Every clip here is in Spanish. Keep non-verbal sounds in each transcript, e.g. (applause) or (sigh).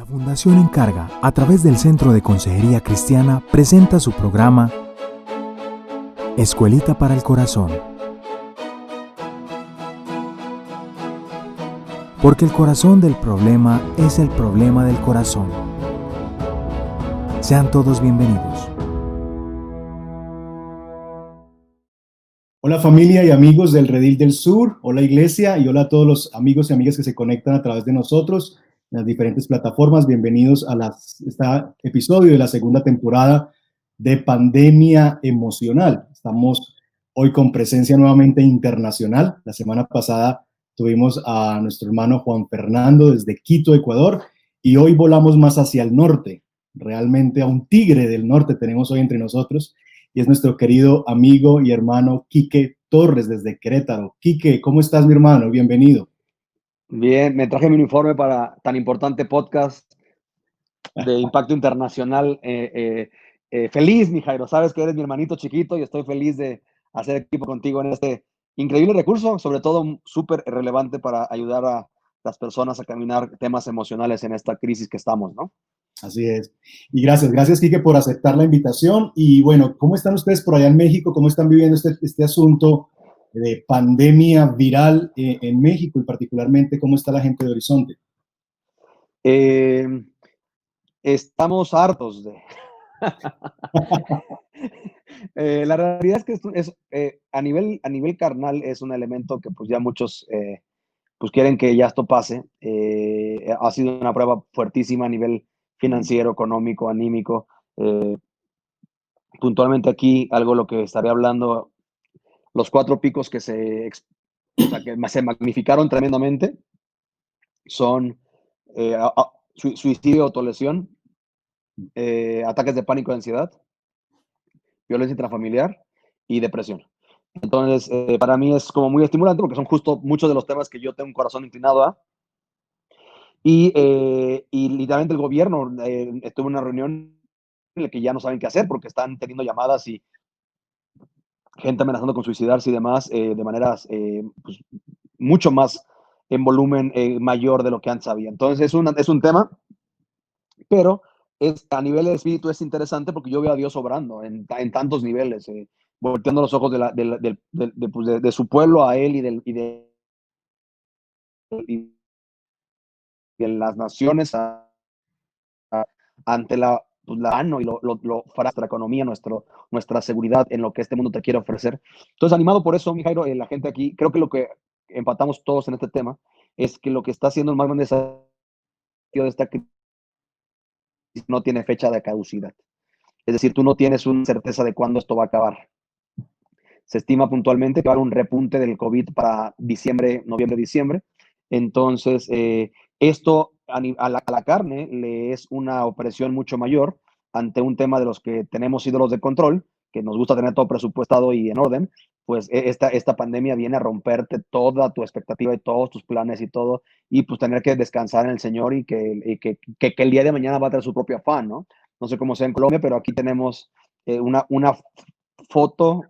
La Fundación Encarga, a través del Centro de Consejería Cristiana, presenta su programa Escuelita para el Corazón. Porque el corazón del problema es el problema del corazón. Sean todos bienvenidos. Hola familia y amigos del Redil del Sur, hola iglesia y hola a todos los amigos y amigas que se conectan a través de nosotros las diferentes plataformas. Bienvenidos a este episodio de la segunda temporada de Pandemia Emocional. Estamos hoy con presencia nuevamente internacional. La semana pasada tuvimos a nuestro hermano Juan Fernando desde Quito, Ecuador, y hoy volamos más hacia el norte. Realmente a un tigre del norte tenemos hoy entre nosotros y es nuestro querido amigo y hermano Quique Torres desde Querétaro. Quique, ¿cómo estás, mi hermano? Bienvenido. Bien, me traje mi uniforme para tan importante podcast (laughs) de impacto internacional. Eh, eh, eh, feliz, mi Jairo, sabes que eres mi hermanito chiquito y estoy feliz de hacer equipo contigo en este increíble recurso, sobre todo súper relevante para ayudar a las personas a caminar temas emocionales en esta crisis que estamos, ¿no? Así es. Y gracias, gracias, Quique, por aceptar la invitación. Y bueno, ¿cómo están ustedes por allá en México? ¿Cómo están viviendo este, este asunto de pandemia viral eh, en México y particularmente cómo está la gente de Horizonte? Eh, estamos hartos de... (laughs) Eh, la realidad es que a, nivel, a nivel carnal es un elemento que pues ya muchos pues quieren que ya esto pase. ha sido una prueba fuertísima a nivel financiero, económico, anímico. Puntualmente aquí, algo lo que estaré hablando, los cuatro picos que se, que se magnificaron tremendamente son eh, suicidio, autolesión, eh, ataques de pánico y ansiedad, violencia intrafamiliar y depresión. Entonces, para mí es como muy estimulante porque son justo muchos de los temas que yo tengo un corazón inclinado a y, eh, y literalmente el gobierno eh, estuvo en una reunión en la que ya no saben qué hacer porque están teniendo llamadas y gente amenazando con suicidarse y demás eh, de maneras eh, pues, mucho más en volumen mayor de lo que antes había. Entonces es, una, es un tema, pero es, a nivel de espíritu es interesante porque yo veo a Dios obrando en, en tantos niveles, volteando los ojos de, la, de, de, pues de, su pueblo a él y, del, y de que las naciones ante la, pues, la y lo, lo, nuestra economía, nuestro, nuestra seguridad en lo que este mundo te quiere ofrecer. Entonces, animado por eso, mi Jairo, eh, la gente aquí, creo que lo que empatamos todos en este tema es que lo que está haciendo el más grande desafío de esta crisis no tiene fecha de caducidad. Es decir, tú no tienes una certeza de cuándo esto va a acabar. Se estima puntualmente que va a haber un repunte del COVID para diciembre, noviembre, diciembre. Entonces, eh, esto a, la, carne le es una opresión mucho mayor ante un tema de los que tenemos ídolos de control, que nos gusta tener todo presupuestado y en orden, pues e, esta, esta pandemia viene a romperte toda tu expectativa y todos tus planes y todo, y pues tener que descansar en el Señor y que, que, que, el día de mañana va a tener su propio afán, ¿no? No sé cómo sea en Colombia, pero aquí tenemos eh, una, una foto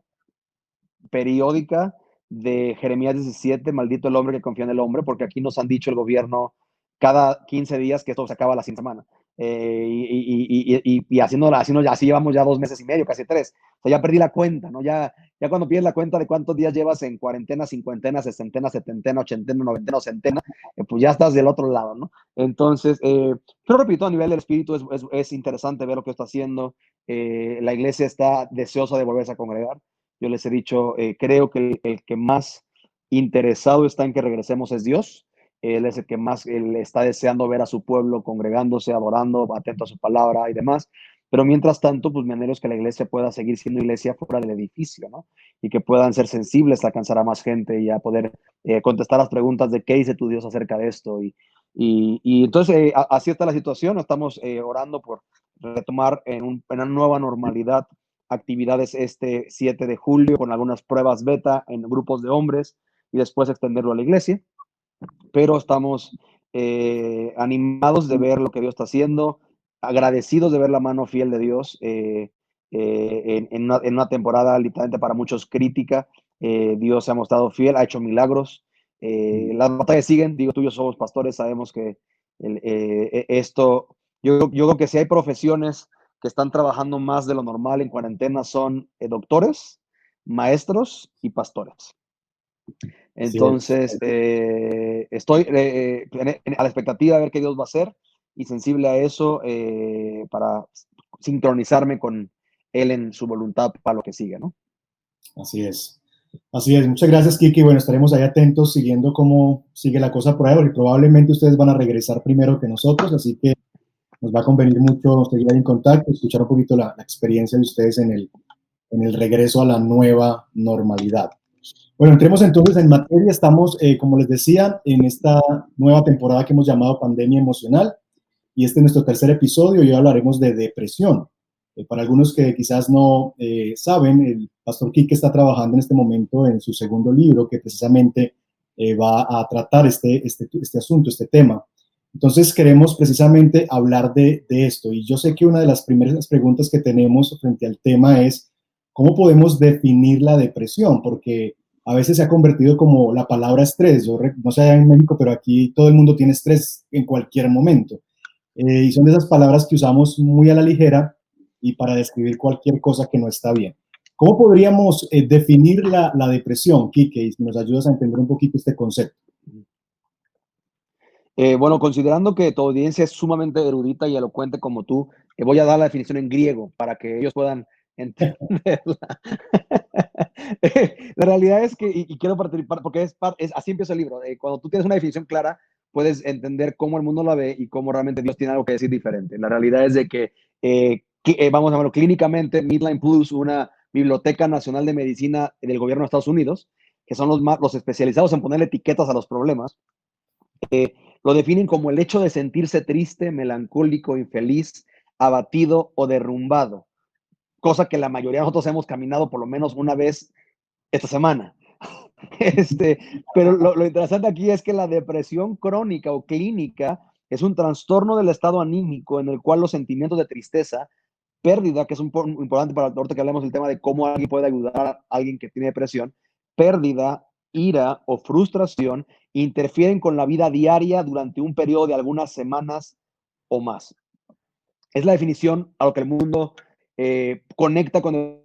periódica de Jeremías 17, maldito el hombre que confía en el hombre, porque aquí nos han dicho el gobierno cada 15 días que esto se acaba la sin semana. Eh, y, y, y, haciendo, haciendo, así llevamos ya dos meses y medio, casi tres. O sea, ya perdí la cuenta, ¿no? Ya, ya cuando pierdes la cuenta de cuántos días llevas en cuarentena, cincuentena, sesentena, setentena, ochentena, noventena centena, eh, pues ya estás del otro lado, ¿no? Entonces, eh, pero repito, a nivel del espíritu es, es, es interesante ver lo que está haciendo. Eh, la iglesia está deseosa de volverse a congregar. Yo les he dicho, creo que el que más interesado está en que regresemos es Dios él es el que más él está deseando ver a su pueblo congregándose, adorando, atento a su palabra y demás. Pero mientras tanto, pues me anhelo es que la iglesia pueda seguir siendo iglesia fuera del edificio, ¿no? Y que puedan ser sensibles a alcanzar a más gente y a poder eh, contestar las preguntas de qué dice tu Dios acerca de esto. Y, y, entonces, eh, así está la situación. Estamos eh, orando por retomar en, en, una nueva normalidad actividades este 7 de julio con algunas pruebas beta en grupos de hombres y después extenderlo a la iglesia pero estamos eh, animados de ver lo que Dios está haciendo, agradecidos de ver la mano fiel de Dios eh, eh, en, una, temporada literalmente para muchos crítica. Dios se ha mostrado fiel, ha hecho milagros. las batallas siguen, digo, tú y yo somos pastores, sabemos que e, esto, yo, yo creo que si hay profesiones que están trabajando más de lo normal en cuarentena son doctores, maestros y pastores. Entonces, eh, estoy eh, a la expectativa de ver qué Dios va a hacer y sensible a eso eh, para sincronizarme con Él en su voluntad para lo que sigue, ¿no? Así es. Así es. Muchas gracias, Kiki. Bueno, estaremos ahí atentos siguiendo cómo sigue la cosa por ahí, porque probablemente ustedes van a regresar primero que nosotros, así que nos va a convenir mucho seguir ahí en contacto, escuchar un poquito la, la experiencia de ustedes en el, en el regreso a la nueva normalidad. Bueno, entremos entonces en materia. Estamos, eh, como les decía, en esta nueva temporada que hemos llamado Pandemia Emocional y este es nuestro tercer episodio y hoy hablaremos de depresión. Eh, para algunos que quizás no eh, saben, el pastor Kike está trabajando en este momento en su segundo libro que precisamente va a tratar este, este, este, asunto, este tema. Entonces queremos precisamente hablar de, de esto y yo sé que una de las primeras preguntas que tenemos frente al tema es, ¿cómo podemos definir la depresión? Porque a veces se ha convertido como la palabra estrés. Yo no sé en México, pero aquí todo el mundo tiene estrés en cualquier momento. Eh, y son de esas palabras que usamos muy a la ligera y para describir cualquier cosa que no está bien. ¿Cómo podríamos eh, definir la, la, depresión, Kike? Si nos ayudas a entender un poquito este concepto. Eh, bueno, considerando que tu audiencia es sumamente erudita y elocuente como tú, voy a dar la definición en griego para que ellos puedan entenderla. (laughs) la realidad es que, y, quiero participar, porque es, es, así empieza el libro, cuando tú tienes una definición clara, puedes entender cómo el mundo la ve y cómo realmente Dios tiene algo que decir diferente. La realidad es de que, eh, eh, vamos a verlo clínicamente, Midline Plus, una biblioteca nacional de medicina del gobierno de Estados Unidos, que son los, los especializados en poner etiquetas a los problemas, eh, lo definen como el hecho de sentirse triste, melancólico, infeliz, abatido o derrumbado cosa que la mayoría de nosotros hemos caminado por lo menos una vez esta semana. (laughs) Este, pero lo, interesante aquí es que la depresión crónica o clínica es un trastorno del estado anímico en el cual los sentimientos de tristeza, pérdida, que es un, importante para ahorita que hablemos del tema de cómo alguien puede ayudar a alguien que tiene depresión, pérdida, ira o frustración interfieren con la vida diaria durante un periodo de algunas semanas o más. Es la definición a lo que el mundo eh, conecta con el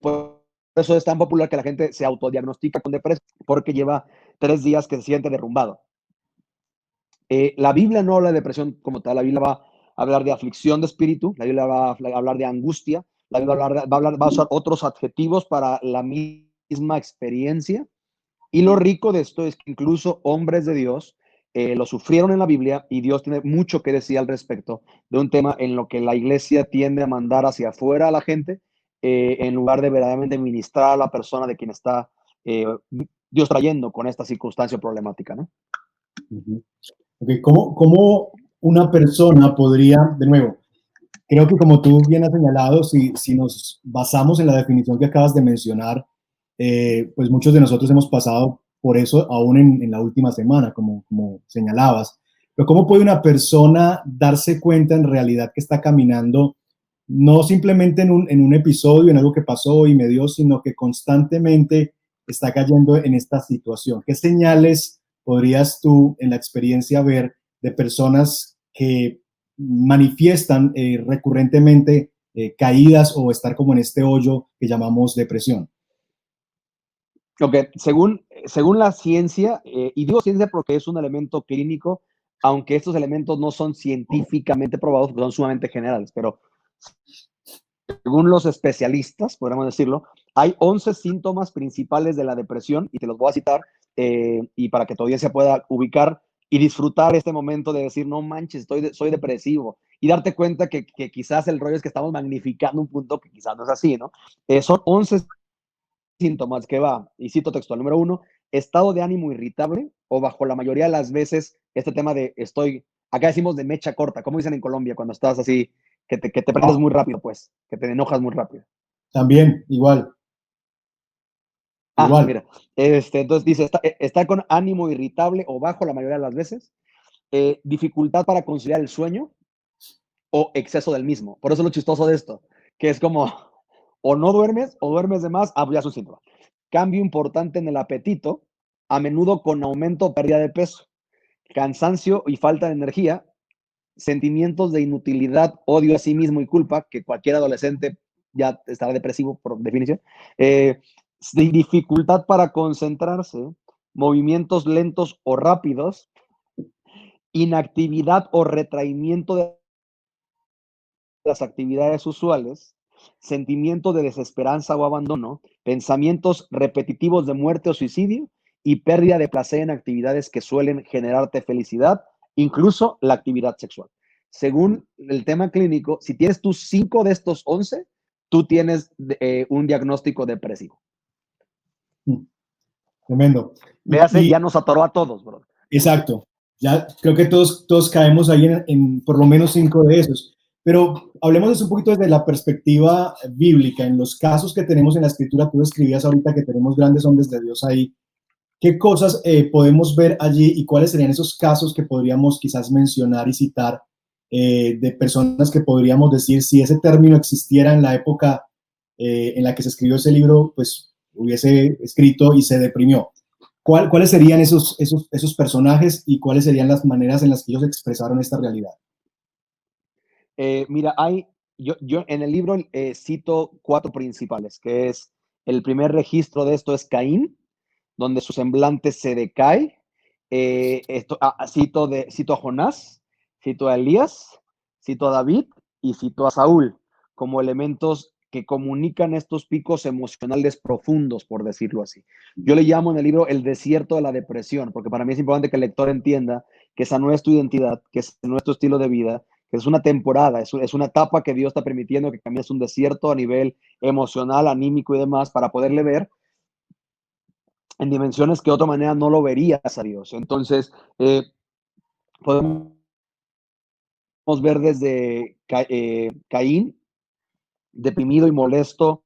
Por eso es tan popular que la gente se autodiagnostica con depresión, porque lleva tres días que se siente derrumbado. Eh, la Biblia no habla de depresión como tal, la Biblia va a hablar de aflicción de espíritu, la Biblia va a hablar de angustia, la Biblia va a, hablar, va a, hablar, va a usar otros adjetivos para la misma experiencia. Y lo rico de esto es que incluso hombres de Dios eh, lo sufrieron en la Biblia y Dios tiene mucho que decir al respecto de un tema en lo que la iglesia tiende a mandar hacia afuera a la gente eh, en lugar de verdaderamente ministrar a la persona de quien está eh, Dios trayendo con esta circunstancia problemática, ¿no? ¿Cómo, ¿Cómo, una persona podría, de nuevo, creo que como tú bien has señalado, si, si nos basamos en la definición que acabas de mencionar, pues muchos de nosotros hemos pasado por eso aún en, la última semana, como, señalabas. Pero ¿cómo puede una persona darse cuenta en realidad que está caminando no simplemente en un, en un episodio, en algo que pasó y me dio, sino que constantemente está cayendo en esta situación? ¿Qué señales podrías tú en la experiencia ver de personas que manifiestan eh, recurrentemente eh, caídas o estar como en este hoyo que llamamos depresión? Ok, según, según la ciencia, eh, y digo ciencia porque es un elemento clínico, aunque estos elementos no son científicamente probados, son sumamente generales, pero según los especialistas, podríamos decirlo, hay 11 síntomas principales de la depresión, y te los voy a citar, eh, y para que tu audiencia pueda ubicar y disfrutar este momento de decir, no manches, estoy soy depresivo, y darte cuenta que, que, quizás el rollo es que estamos magnificando un punto que quizás no es así, ¿no? Eh, son 11 síntomas que va, y cito textual, número uno, estado de ánimo irritable o bajo la mayoría de las veces este tema de estoy, acá decimos de mecha corta, como dicen en Colombia cuando estás así, que te, que te prendes muy rápido, pues, que te enojas muy rápido. También, igual. Ah, igual. mira, este, entonces dice, está, con ánimo irritable o bajo la mayoría de las veces, eh, dificultad para conciliar el sueño o exceso del mismo. Por eso es lo chistoso de esto, que es como, o no duermes o duermes de más, ah, ya su síntoma. Cambio importante en el apetito, a menudo con aumento o pérdida de peso. cansancio y falta de energía, sentimientos de inutilidad, odio a sí mismo y culpa, que cualquier adolescente ya estará depresivo por definición, eh, dificultad para concentrarse, movimientos lentos o rápidos, inactividad o retraimiento de las actividades usuales, sentimiento de desesperanza o abandono, pensamientos repetitivos de muerte o suicidio y pérdida de placer en actividades que suelen generarte felicidad, incluso la actividad sexual. Según el tema clínico, si tienes tus cinco de estos once, tú tienes eh, un diagnóstico depresivo. Mm. Tremendo. Véase, ya nos atoró a todos, bro. Exacto. Ya creo que todos, todos caemos ahí en, en por lo menos cinco de esos. Pero hablemos un poquito desde la perspectiva bíblica. En los casos que tenemos en la escritura, tú escribías ahorita que tenemos grandes hombres de Dios ahí. ¿Qué cosas eh, podemos ver allí y cuáles serían esos casos que podríamos quizás mencionar y citar eh, de personas que podríamos decir si ese término existiera en la época eh, en la que se escribió ese libro, pues hubiese escrito y se deprimió? ¿Cuáles serían esos, esos, esos personajes y cuáles serían las maneras en las que ellos expresaron esta realidad? Eh, mira, hay, yo, yo en el libro eh, cito cuatro principales, que es el primer registro de esto es Caín, donde su semblante se decae. Eh, esto, ah, cito, de, cito a Jonás, cito a Elías, cito a David y cito a Saúl como elementos que comunican estos picos emocionales profundos, por decirlo así. Yo le llamo en el libro el desierto de la depresión, porque para mí es importante que el lector entienda que esa no es tu identidad, que es nuestro estilo de vida, es una temporada, es, es, una etapa que Dios está permitiendo que camines un desierto a nivel emocional, anímico y demás para poderle ver en dimensiones que de otra manera no lo verías a Dios. Entonces, eh, podemos ver desde eh, Caín, deprimido y molesto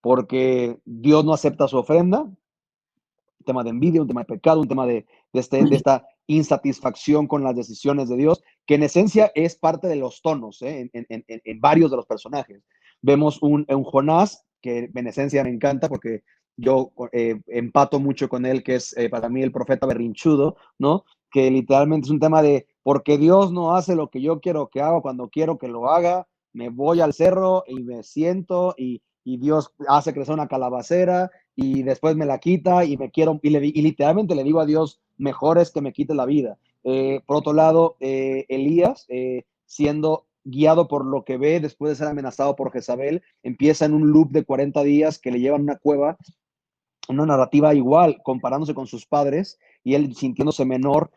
porque Dios no acepta su ofrenda, un tema de envidia, un tema de pecado, un tema de, de, este, de esta insatisfacción con las decisiones de Dios, que en esencia es parte de los tonos ¿eh? en, varios de los personajes. Vemos un, un, Jonás, que en esencia me encanta porque yo eh, empato mucho con él, que es eh, para mí el profeta berrinchudo, ¿no? Que literalmente es un tema de, porque Dios no hace lo que yo quiero que haga cuando quiero que lo haga, me voy al cerro y me siento y, y Dios hace crecer una calabacera y después me la quita y me quiero, y, literalmente le digo a Dios, mejor es que me quite la vida. Eh, por otro lado, eh, Elías, eh, siendo guiado por lo que ve después de ser amenazado por Jezabel, empieza en un loop de 40 días que le llevan a una cueva, una narrativa igual, comparándose con sus padres y él sintiéndose menor,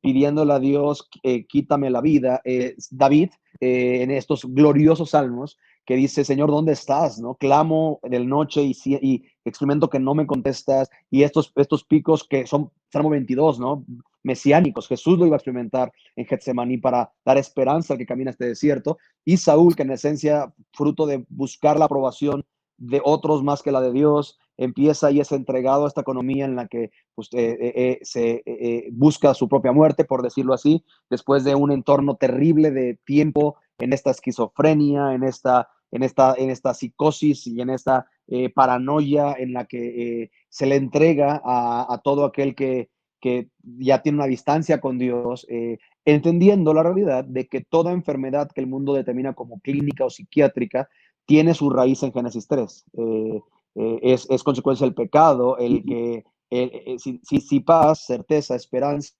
pidiéndole a Dios, quítame la vida. David, en estos gloriosos salmos, que dice, Señor, ¿dónde estás? ¿No? Clamo en el noche y, y experimento que no me contestas y estos, estos picos que son, Salmo 22, ¿no? Mesiánicos. Jesús lo iba a experimentar en Getsemaní para dar esperanza al que camina este desierto. Y Saúl, que en esencia, fruto de buscar la aprobación de otros más que la de Dios, empieza y es entregado a esta economía en la que pues, eh, eh, eh, se busca su propia muerte, por decirlo así, después de un entorno terrible de tiempo en esta esquizofrenia, en esta, en esta, en esta psicosis y en esta paranoia en la que se le entrega a, todo aquel que, que, ya tiene una distancia con Dios, entendiendo la realidad de que toda enfermedad que el mundo determina como clínica o psiquiátrica tiene su raíz en Génesis 3. Eh, es, es, consecuencia del pecado, el que eh, si, si, paz, certeza, esperanza,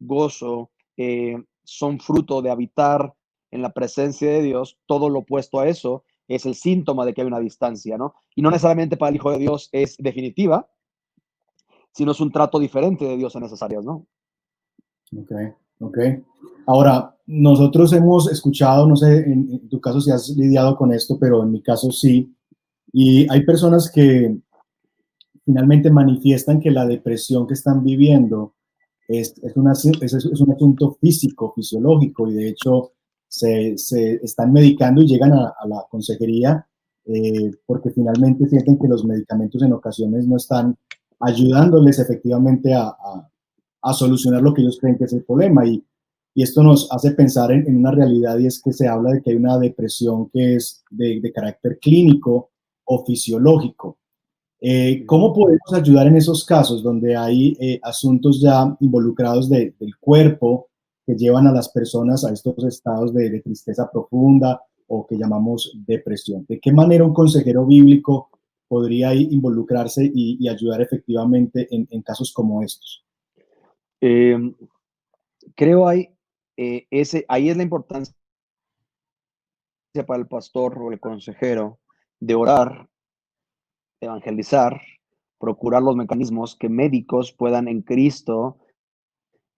gozo eh, son fruto de habitar en la presencia de Dios, todo lo opuesto a eso es el síntoma de que hay una distancia, ¿no? Y no necesariamente para el Hijo de Dios es definitiva, sino es un trato diferente de Dios en esas áreas, ¿no? Ok, ok. Ahora, nosotros hemos escuchado, no sé en, tu caso si has lidiado con esto, pero en mi caso sí, y hay personas que finalmente manifiestan que la depresión que están viviendo es, es, una, un asunto físico, fisiológico, y de hecho se, se están medicando y llegan a, a la consejería eh, porque finalmente sienten que los medicamentos en ocasiones no están ayudándoles efectivamente a, a, a solucionar lo que ellos creen que es el problema. Y y esto nos hace pensar en, una realidad y es que se habla de que hay una depresión que es de, carácter clínico o fisiológico. Eh, ¿Cómo podemos ayudar en esos casos donde hay eh, asuntos ya involucrados del cuerpo que llevan a las personas a estos estados de, tristeza profunda o que llamamos depresión? ¿De qué manera un consejero bíblico podría involucrarse y, ayudar efectivamente en, casos como estos? Em, creo hay, eh, ese, ahí es la importancia para el pastor o el consejero de orar evangelizar, procurar los mecanismos que médicos puedan en Cristo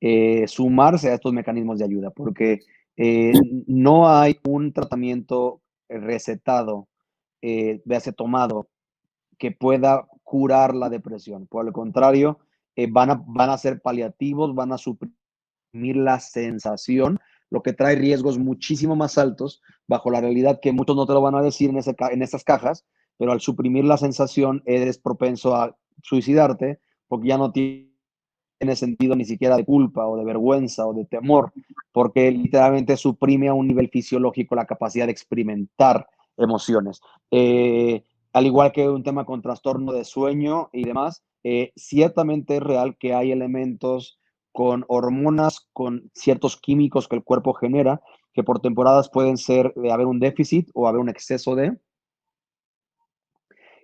eh, sumarse a estos mecanismos de ayuda, porque eh, no hay un tratamiento recetado, eh, de tomado, que pueda curar la depresión. Por el contrario, van, a, van a ser paliativos, van a suprimir la sensación, lo que trae riesgos muchísimo más altos bajo la realidad que muchos no te lo van a decir en, ese, en esas cajas, pero al suprimir la sensación eres propenso a suicidarte porque ya no tiene sentido ni siquiera de culpa o de vergüenza o de temor, porque literalmente suprime a un nivel fisiológico la capacidad de experimentar emociones. Eh, al igual que un tema con trastorno de sueño y demás, eh, ciertamente es real que hay elementos con hormonas, con ciertos químicos que el cuerpo genera, que por temporadas pueden ser de haber un déficit o haber un exceso de,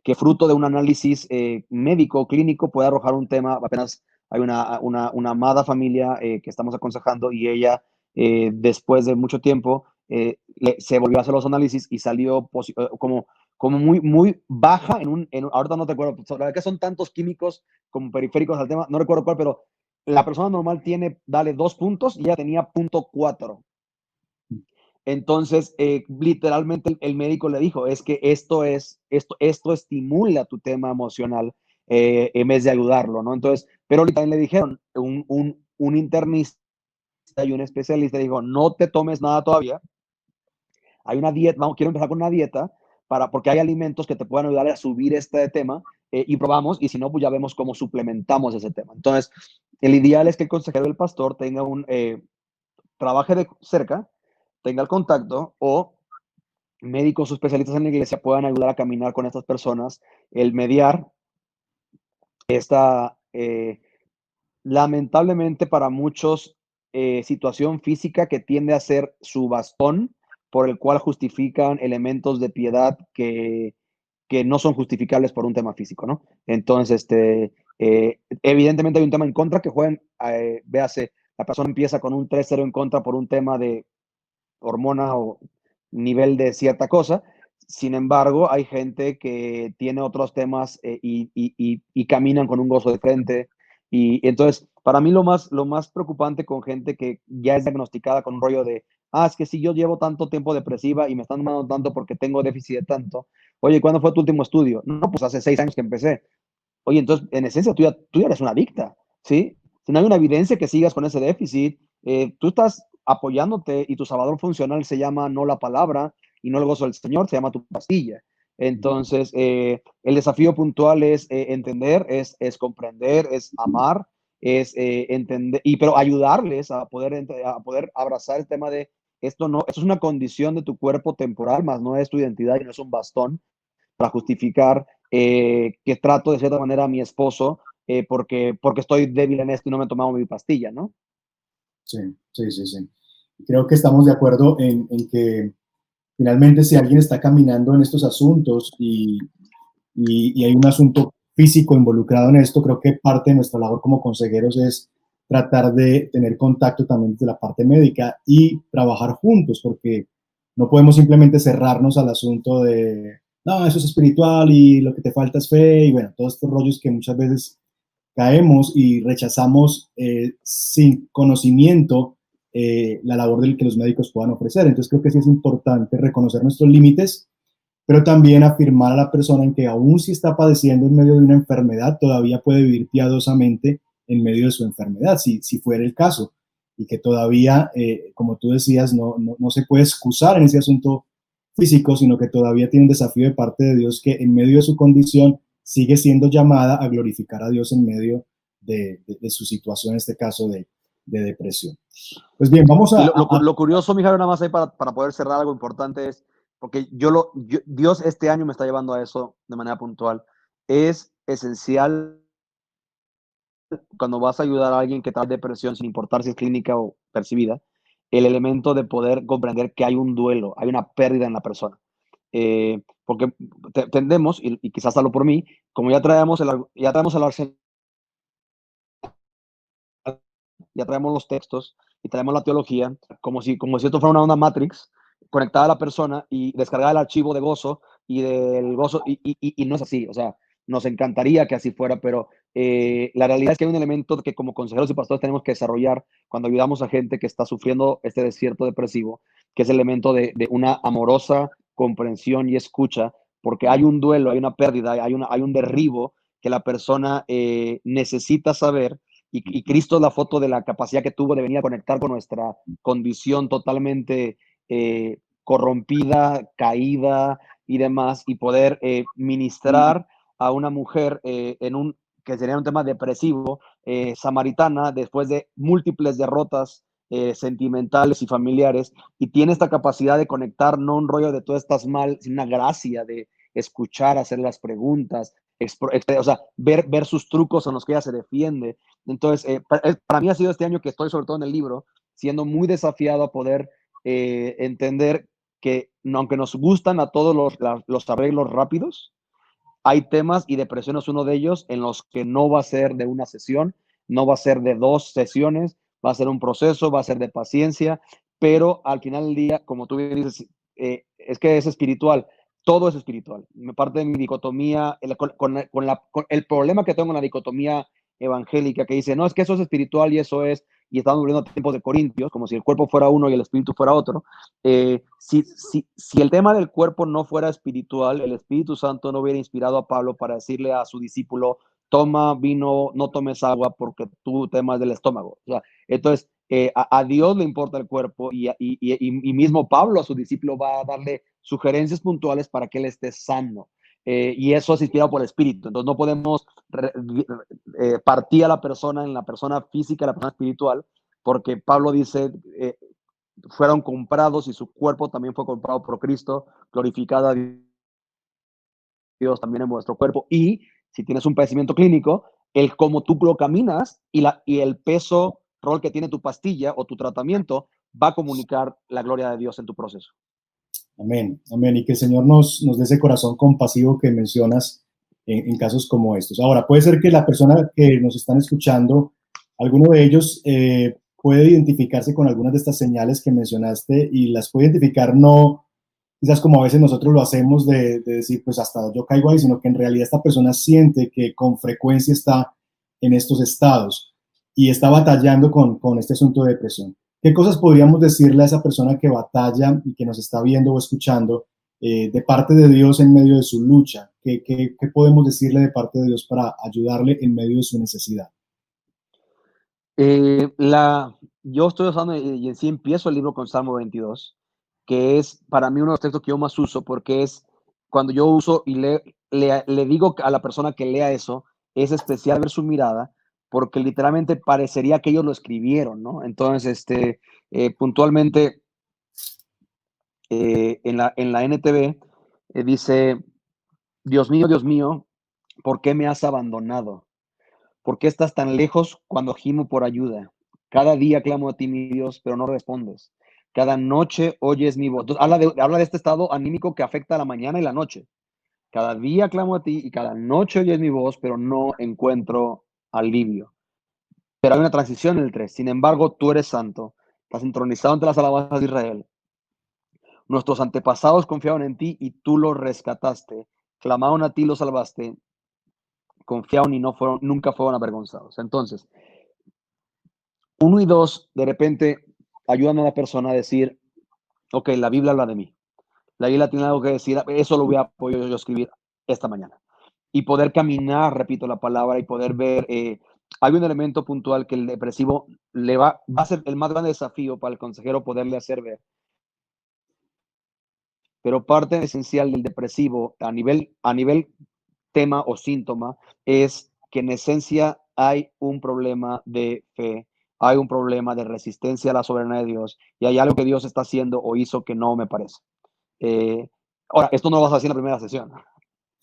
que fruto de un análisis eh, médico clínico puede arrojar un tema, apenas hay una, una, una amada familia eh, que estamos aconsejando y ella eh, después de mucho tiempo se volvió a hacer los análisis y salió como, como muy, muy baja en un, en, ahorita no te acuerdo, la verdad que son tantos químicos como periféricos al tema, no recuerdo cuál, pero la persona normal tiene, dale dos puntos y ella tenía punto cuatro. Entonces, eh, literalmente el, médico le dijo, es que esto es, esto, esto estimula tu tema emocional eh, en vez de ayudarlo, ¿no? Entonces, pero también le dijeron, un, un, un internista y un especialista dijo, no te tomes nada todavía, hay una dieta, vamos, quiero empezar con una dieta, para, porque hay alimentos que te pueden ayudar a subir este tema eh, y probamos, y si no, pues ya vemos cómo suplementamos ese tema. Entonces, el ideal es que el consejero del pastor tenga un, trabaje de cerca, tenga el contacto o médicos o especialistas en la iglesia puedan ayudar a caminar con estas personas, el mediar esta, eh, lamentablemente para muchos, eh, situación física que tiende a ser su bastón por el cual justifican elementos de piedad que, que no son justificables por un tema físico, ¿no? Entonces, este, eh, evidentemente hay un tema en contra que juegan, véase, la persona empieza con un 3-0 en contra por un tema de hormona o nivel de cierta cosa. Sin embargo, hay gente que tiene otros temas eh, y, caminan con un gozo de frente. Y, entonces, para mí lo más, lo más preocupante con gente que ya es diagnosticada con un rollo de, ah, es que si yo llevo tanto tiempo depresiva y me están mandando tanto porque tengo déficit de tanto, oye, ¿cuándo fue tu último estudio? No, pues hace seis años que empecé. Oye, entonces, en esencia, tú ya, tú ya eres una adicta, ¿sí? Si no hay una evidencia que sigas con ese déficit, eh, tú estás apoyándote y tu salvador funcional se llama no la palabra y no el gozo del Señor, se llama tu pastilla. Entonces, eh, el desafío puntual es eh, entender, es, es, comprender, es amar, es entender, y pero ayudarles a poder, a poder abrazar el tema de esto no, esto es una condición de tu cuerpo temporal, más no es tu identidad y no es un bastón para justificar que trato de cierta manera a mi esposo porque, porque estoy débil en esto y no me he tomado mi pastilla, ¿no? Sí, sí, sí, sí. Creo que estamos de acuerdo en, que finalmente si alguien está caminando en estos asuntos y, y, hay un asunto físico involucrado en esto, creo que parte de nuestra labor como consejeros es tratar de tener contacto también de la parte médica y trabajar juntos, porque no podemos simplemente cerrarnos al asunto de, no, eso es espiritual y lo que te falta es fe y bueno, todos estos rollos que muchas veces caemos y rechazamos eh, sin conocimiento eh, la labor del que los médicos puedan ofrecer. Entonces creo que sí es importante reconocer nuestros límites, pero también afirmar a la persona en que aún si está padeciendo en medio de una enfermedad, todavía puede vivir piadosamente en medio de su enfermedad, si, si fuera el caso, y que todavía, eh, como tú decías, no, no, no se puede excusar en ese asunto físico, sino que todavía tiene un desafío de parte de Dios que en medio de su condición sigue siendo llamada a glorificar a Dios en medio de, su situación, en este caso de, depresión. Pues bien, vamos a... Lo, curioso, Mijael, nada más ahí para, poder cerrar algo importante es, porque yo lo, Dios este año me está llevando a eso de manera puntual. es esencial cuando vas a ayudar a alguien que trae depresión, sin importar si es clínica o percibida, el elemento de poder comprender que hay un duelo, hay una pérdida en la persona. Eh, porque tendemos, y, quizás hablo por mí, como ya traemos el, ya traemos el arsenal, ya traemos los textos y traemos la teología, como si, como si esto fuera una onda Matrix, conectada a la persona y descargar el archivo de gozo y del gozo, y, y, y no es así, o sea, nos encantaría que así fuera, pero eh, la realidad es que hay un elemento que como consejeros y pastores tenemos que desarrollar cuando ayudamos a gente que está sufriendo este desierto depresivo, que es el elemento de, una amorosa comprensión y escucha, porque hay un duelo, hay una pérdida, hay, una, hay un derribo que la persona eh, necesita saber y, Cristo es la foto de la capacidad que tuvo de venir a conectar con nuestra condición totalmente eh, corrompida, caída y demás, y poder ministrar a una mujer eh, en un que sería un tema depresivo, eh, samaritana, después de múltiples derrotas eh, sentimentales y familiares, y tiene esta capacidad de conectar, no un rollo de tú estás mal, sino una gracia de escuchar, hacer las preguntas, o sea, ver, ver sus trucos en los que ella se defiende. Entonces, para, mí ha sido este año que estoy, sobre todo en el libro, siendo muy desafiado a poder entender que, aunque nos gustan a todos los, los arreglos rápidos, hay temas y depresión es uno de ellos en los que no va a ser de una sesión, no va a ser de dos sesiones, va a ser un proceso, va a ser de paciencia, pero al final del día, como tú dices, eh, es que es espiritual, todo es espiritual. Me parte de mi dicotomía, el, con, el problema que tengo en la dicotomía evangélica que dice, no, es que eso es espiritual y eso es y estamos volviendo a tiempos de Corintios, como si el cuerpo fuera uno y el espíritu fuera otro. Eh, si, si, si el tema del cuerpo no fuera espiritual, el Espíritu Santo no hubiera inspirado a Pablo para decirle a su discípulo, toma vino, no tomes agua porque tú temas del estómago. O sea, entonces, eh, a, Dios le importa el cuerpo y, y, y, mismo Pablo a su discípulo va a darle sugerencias puntuales para que él esté sano. Eh, y eso es inspirado por el espíritu. Entonces no podemos eh, partir a la persona en la persona física, la persona espiritual, porque Pablo dice, eh, fueron comprados y su cuerpo también fue comprado por Cristo, glorificada a Dios también en vuestro cuerpo. Y si tienes un padecimiento clínico, el cómo tú lo caminas y, la, y el peso, rol que tiene tu pastilla o tu tratamiento va a comunicar la gloria de Dios en tu proceso. Amén, amén. Y que el Señor nos, nos dé ese corazón compasivo que mencionas en, casos como estos. Ahora, puede ser que la persona que nos están escuchando, alguno de ellos eh, puede identificarse con algunas de estas señales que mencionaste y las puede identificar no quizás como a veces nosotros lo hacemos de, decir, pues hasta yo caigo ahí, sino que en realidad esta persona siente que con frecuencia está en estos estados y está batallando con, con este asunto de depresión. ¿Qué cosas podríamos decirle a esa persona que batalla y que nos está viendo o escuchando eh, de parte de Dios en medio de su lucha? ¿Qué, ¿Qué, podemos decirle de parte de Dios para ayudarle en medio de su necesidad? Eh, la, yo estoy usando y en sí empiezo el libro con Salmo 22, que es para mí uno de los textos que yo más uso porque es cuando yo uso y le, le, le digo a la persona que lea eso, es especial ver su mirada porque literalmente parecería que ellos lo escribieron, ¿no? Entonces, este, eh, puntualmente, eh, en, la, en la NTV eh, dice, Dios mío, Dios mío, ¿por qué me has abandonado? ¿Por qué estás tan lejos cuando gimo por ayuda? Cada día clamo a ti, mi Dios, pero no respondes. Cada noche oyes mi voz. habla, de, habla de este estado anímico que afecta a la mañana y la noche. Cada día clamo a ti y cada noche oyes mi voz, pero no encuentro alivio. Pero hay una transición en el 3. Sin embargo, tú eres santo, estás entronizado ante las alabanzas de Israel. Nuestros antepasados confiaron en ti y tú los rescataste. Clamaron a ti los salvaste. Confiaron y no fueron, nunca fueron avergonzados. Entonces, uno y dos, de repente, ayudan a la persona a decir, ok, la Biblia habla de mí. La Biblia tiene algo que decir, eso lo voy a poder yo escribir esta mañana y poder caminar, repito la palabra, y poder ver, eh, hay un elemento puntual que el depresivo le va, va a ser el más grande desafío para el consejero poderle hacer ver. Pero parte esencial del depresivo a nivel, a nivel tema o síntoma es que en esencia hay un problema de fe, hay un problema de resistencia a la soberanía de Dios y hay algo que Dios está haciendo o hizo que no me parece. Eh, ahora, esto no lo vas a decir en la primera sesión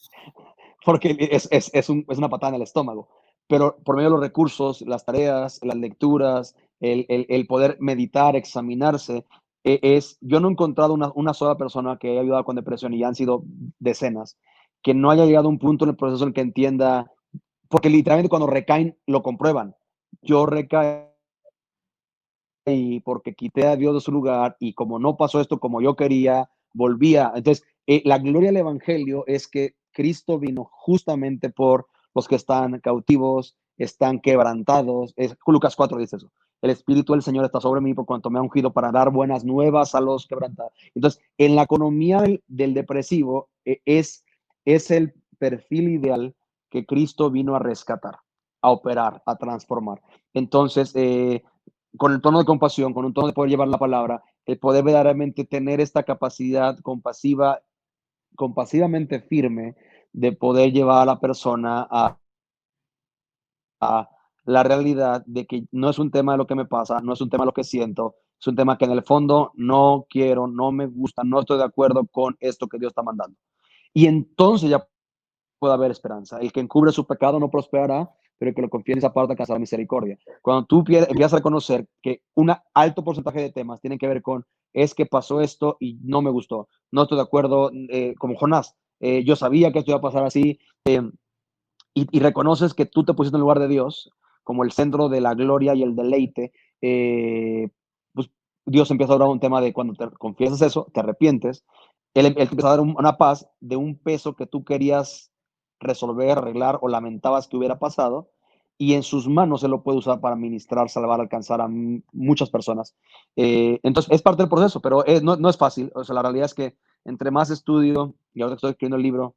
(laughs) porque es, es, es, un, es, una patada en el estómago. Pero por medio de los recursos, las tareas, las lecturas, el, el, poder meditar, examinarse, es, yo no he encontrado una, una, sola persona que haya ayudado con depresión y han sido decenas, que no haya llegado a un punto en el proceso en que entienda, porque literalmente cuando recaen lo comprueban. Yo recaí porque quité a Dios de su lugar y como no pasó esto como yo quería, volvía. Entonces, eh, la gloria del Evangelio es que Cristo vino justamente por los que están cautivos, están quebrantados. Es, Lucas 4 dice eso. El Espíritu del Señor está sobre mí por cuanto me ha ungido para dar buenas nuevas a los quebrantados. Entonces, en la economía del, depresivo eh, es, es el perfil ideal que Cristo vino a rescatar, a operar, a transformar. Entonces, eh, con el tono de compasión, con un tono de poder llevar la palabra, el poder verdaderamente tener esta capacidad compasiva, compasivamente firme de poder llevar a la persona a la realidad de que no es un tema de lo que me pasa, no es un tema de lo que siento, es un tema que en el fondo no quiero, no me gusta, no estoy de acuerdo con esto que Dios está mandando. Y entonces ya puede haber esperanza. El que encubre su pecado no prosperará, pero el que lo confía en esa parte alcanzará misericordia. Cuando tú empiezas a reconocer que un alto porcentaje de temas tienen que ver con es que pasó esto y no me gustó, no estoy de acuerdo, eh, como Jonás, eh, yo sabía que esto iba a pasar así, eh, y, y, reconoces que tú te pusiste en lugar de Dios, como el centro de la gloria y el deleite, eh, pues Dios empieza a hablar un tema de cuando te confiesas eso, te arrepientes, él, él te empieza a dar una paz de un peso que tú querías resolver, arreglar o lamentabas que hubiera pasado, y en sus manos se lo puede usar para ministrar, salvar, alcanzar a muchas personas. Eh, entonces, es parte del proceso, pero no, no, es fácil. O sea, la realidad es que entre más estudio, y ahora que estoy escribiendo el libro,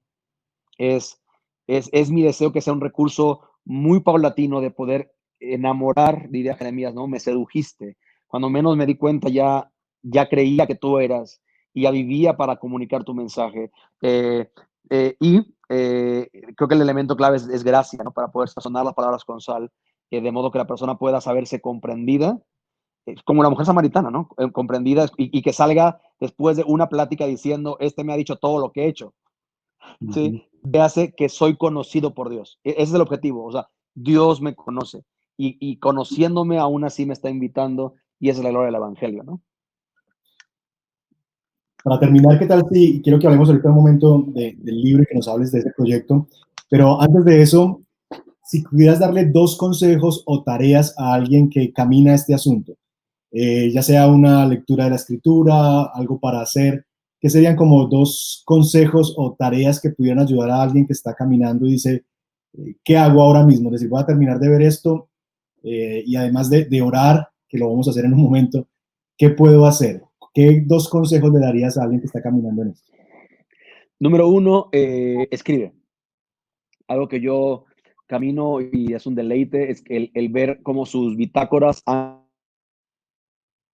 es, es, es mi deseo que sea un recurso muy paulatino de poder enamorar, diría Jeremías, ¿no? Me sedujiste. Cuando menos me di cuenta ya, ya creía que tú eras y ya vivía para comunicar tu mensaje. Eh, eh, y eh, creo que el elemento clave es, gracia, ¿no? Para poder sazonar las palabras con sal, de modo que la persona pueda saberse comprendida, como la mujer samaritana, ¿no? comprendida y, que salga después de una plática diciendo, este me ha dicho todo lo que he hecho. ¿sí? Véase que soy conocido por Dios. E, ese es el objetivo. O sea, Dios me conoce y, y, conociéndome aún así me está invitando y esa es la gloria del Evangelio, ¿no? Para terminar, ¿qué tal si quiero que hablemos ahorita un momento de, del libro y que nos hables de ese proyecto? Pero antes de eso, si pudieras darle dos consejos o tareas a alguien que camina este asunto, eh, ya sea una lectura de la escritura, algo para hacer, ¿qué serían como dos consejos o tareas que pudieran ayudar a alguien que está caminando y dice, eh, ¿qué hago ahora mismo? Es decir, voy a terminar de ver esto eh, y además de, de, orar, que lo vamos a hacer en un momento, ¿qué puedo hacer? ¿Qué dos consejos le darías a alguien que está caminando en esto? Número uno, eh, escribe. Algo que yo camino y es un deleite, es el, el ver cómo sus bitácoras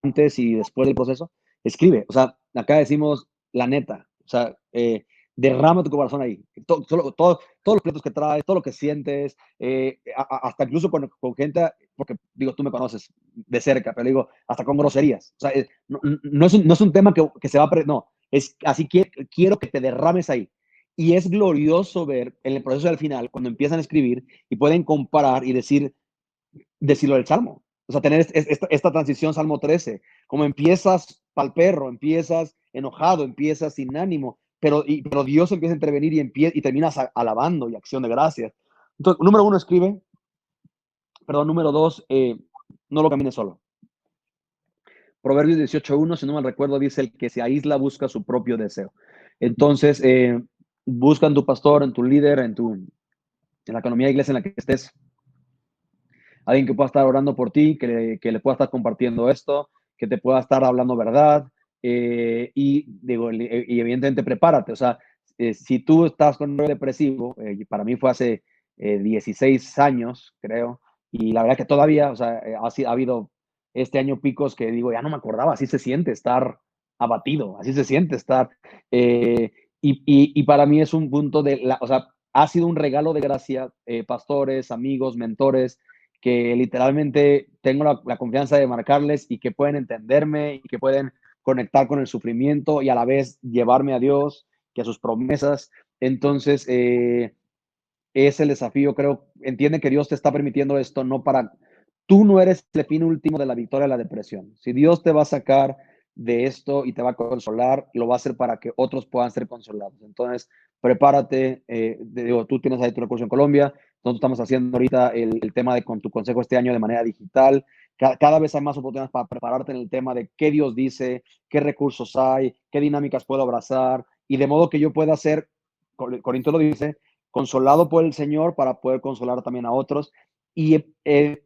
antes y después del proceso, escribe. O sea, acá decimos la neta. O sea, eh, derrama tu corazón ahí. Todo, todo, todo, todos los proyectos que traes, todo lo que sientes, eh, hasta incluso con, con, gente, porque digo, tú me conoces de cerca, pero digo, hasta con groserías. O sea, eh, no, no, es un, no, es un, tema que, que se va a... No, es así que quiero que te derrames ahí. Y es glorioso ver en el proceso del final, cuando empiezan a escribir y pueden comparar y decir, decirlo del Salmo. O sea, tener esta, esta transición, Salmo 13, como empiezas pal perro, empiezas enojado, empiezas sin ánimo, pero, pero Dios empieza a intervenir y, empieza, y terminas alabando y acción de gracias. Entonces, número uno, escribe. Perdón, número dos, eh, no lo camines solo. Proverbios 18.1, si no mal recuerdo, dice el que se aísla busca su propio deseo. Entonces, eh, busca en tu pastor, en tu líder, en, tu, en la economía de iglesia en la que estés, alguien que pueda estar orando por ti, que le, que le pueda estar compartiendo esto, que te pueda estar hablando verdad, eh, y digo, y evidentemente prepárate, o sea, eh, si tú estás con un depresivo, eh, para mí fue hace 16 años, creo, y la verdad que todavía, o sea, ha, ha, habido este año picos que digo, ya no me acordaba, así se siente estar abatido, así se siente estar, y, y, y, para mí es un punto de, la, o sea, ha sido un regalo de gracia, pastores, amigos, mentores, que literalmente tengo la, la, confianza de marcarles y que pueden entenderme y que pueden conectar con el sufrimiento y a la vez llevarme a Dios y a sus promesas. Entonces, eh, es el desafío, creo, entiende que Dios te está permitiendo esto no para, tú no eres el fin último de la victoria de la depresión. Si Dios te va a sacar de esto y te va a consolar, lo va a hacer para que otros puedan ser consolados. Entonces, prepárate, eh, digo, tú tienes ahí tu recurso en Colombia, nosotros estamos haciendo ahorita el, tema de con tu consejo este año de manera digital. Cada, vez hay más oportunidades para prepararte en el tema de qué Dios dice, qué recursos hay, qué dinámicas puedo abrazar, y de modo que yo pueda ser, Corinto lo dice, consolado por el Señor para poder consolar también a otros. Y eh,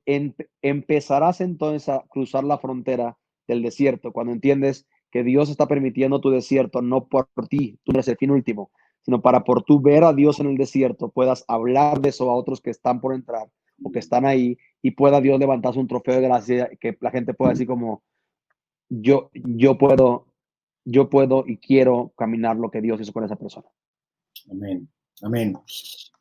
empezarás entonces a cruzar la frontera del desierto cuando entiendes que Dios está permitiendo tu desierto no por ti, tú eres el fin último, sino para por tú ver a Dios en el desierto puedas hablar de eso a otros que están por entrar o que están ahí y pueda Dios levantarse un trofeo de gracia que la gente pueda decir como yo yo puedo yo puedo y quiero caminar lo que Dios hizo con esa persona. Amén. Amén.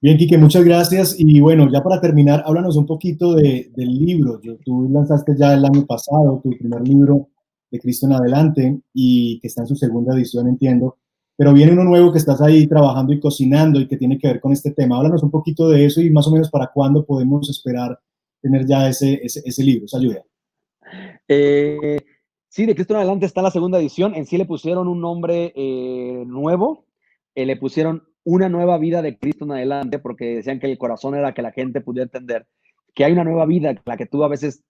Bien, Quique, muchas gracias. Y bueno, ya para terminar, háblanos un poquito de, del libro. Tú lanzaste ya el año pasado tu primer libro de Cristo en adelante y que está en su segunda edición, entiendo. Pero viene uno nuevo que estás ahí trabajando y cocinando y que tiene que ver con este tema. Háblanos un poquito de eso y más o menos para cuándo podemos esperar tener ya ese, ese, libro, esa ayuda. Eh, sí, de Cristo en adelante está la segunda edición. En sí le pusieron un nombre eh, nuevo. Eh, le pusieron una nueva vida de Cristo en adelante, porque decían que el corazón era que la gente pudiera entender que hay una nueva vida, la que tú a veces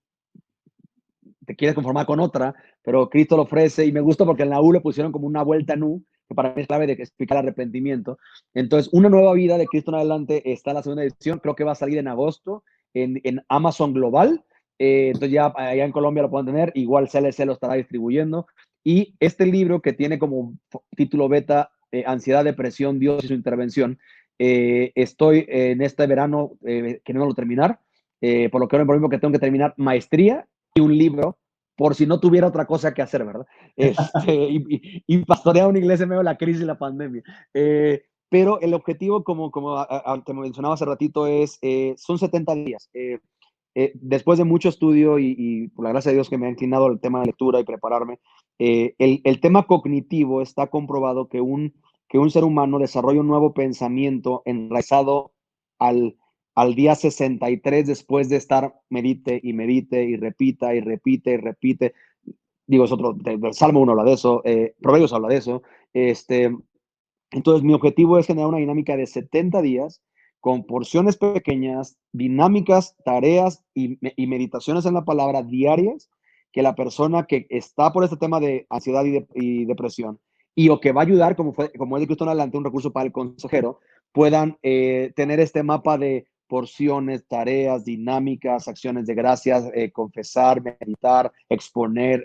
te quieres conformar con otra, pero Cristo lo ofrece y me gusta porque en la U le pusieron como una vuelta nu, para mí es clave de explicar el arrepentimiento. Entonces, una nueva vida de Cristo en adelante está en la segunda edición, creo que va a salir en agosto en, en Amazon Global. Eh, entonces ya allá en Colombia lo pueden tener, igual CLC lo estará distribuyendo. Y este libro que tiene como título beta eh, ansiedad, depresión, Dios y su intervención. Eh, estoy en este verano eh, queriendo terminar, eh, por lo que ahora por mismo que tengo que terminar maestría y un libro, por si no tuviera otra cosa que hacer, ¿verdad? (laughs) Este, y, y, pastorear una iglesia en medio de la crisis y la pandemia. pero el objetivo, como, como te mencionaba hace ratito, es, son 70 días. después de mucho estudio y, y, por la gracia de Dios que me ha inclinado al tema de lectura y prepararme, el, el, tema cognitivo está comprobado que un, que un ser humano desarrolla un nuevo pensamiento enraizado al, al día 63 después de estar medite y medite y repita y repite y repite. Digo, es otro, el Salmo 1 habla de eso, eh, Proverbios habla de eso. Este, entonces, mi objetivo es generar una dinámica de 70 días con porciones pequeñas, dinámicas, tareas y, y meditaciones en la palabra diarias que la persona que está por este tema de ansiedad y, de, y depresión y o que va a ayudar, como, fue, como es de Cristo en adelante, un recurso para el consejero, puedan eh, tener este mapa de porciones, tareas, dinámicas, acciones de gracias, eh, confesar, meditar, exponer,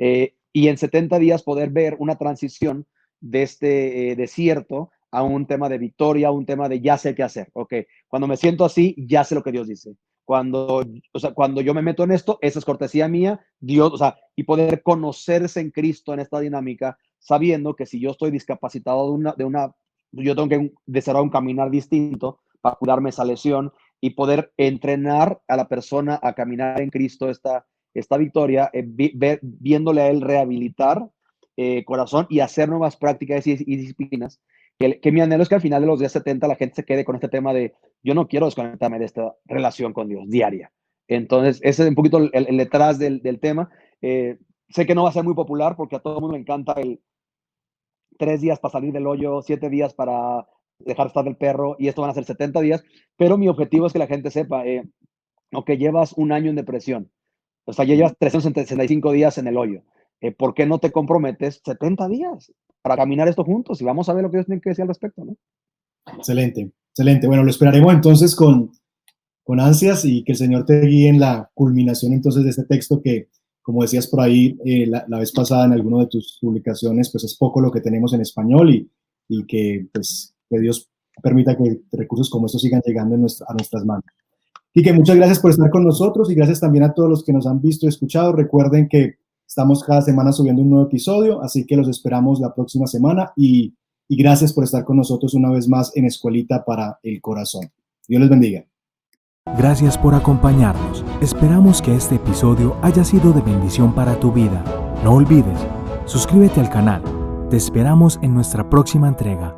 eh, y en 70 días poder ver una transición de este desierto a un tema de victoria, a un tema de ya sé qué hacer. Ok, cuando me siento así, ya sé lo que Dios dice. Cuando, o sea, cuando yo me meto en esto, esa es cortesía mía, Dios, o sea, y poder conocerse en Cristo en esta dinámica sabiendo que si yo estoy discapacitado de una, de una yo tengo que desarrollar un caminar distinto para curarme esa lesión y poder entrenar a la persona a caminar en Cristo esta, esta victoria, eh, viéndole a él rehabilitar eh, corazón y hacer nuevas prácticas y, disciplinas. Que, que, mi anhelo es que al final de los días 70 la gente se quede con este tema de yo no quiero desconectarme de esta relación con Dios diaria. Entonces, ese es un poquito el, el detrás del, del tema. Eh, sé que no va a ser muy popular porque a todo el mundo le encanta el tres días para salir del hoyo, siete días para dejar estar del perro y esto van a ser 70 días, pero mi objetivo es que la gente sepa, eh, llevas un año en depresión, o sea, ya llevas 365 días en el hoyo, eh, ¿por qué no te comprometes 70 días para caminar esto juntos? Y vamos a ver lo que ellos tienen que decir al respecto, ¿no? Excelente, excelente. Bueno, lo esperaremos entonces con, con ansias y que el Señor te guíe en la culminación entonces de este texto que como decías por ahí eh, la, vez pasada en alguna de tus publicaciones, pues es poco lo que tenemos en español y, y que, pues, que Dios permita que recursos como estos sigan llegando a nuestras manos. Y que muchas gracias por estar con nosotros y gracias también a todos los que nos han visto y escuchado. Recuerden que estamos cada semana subiendo un nuevo episodio, así que los esperamos la próxima semana y, y gracias por estar con nosotros una vez más en Escuelita para el Corazón. Dios les bendiga. Gracias por acompañarnos. Esperamos que este episodio haya sido de bendición para tu vida. No olvides, suscríbete al canal. Te esperamos en nuestra próxima entrega.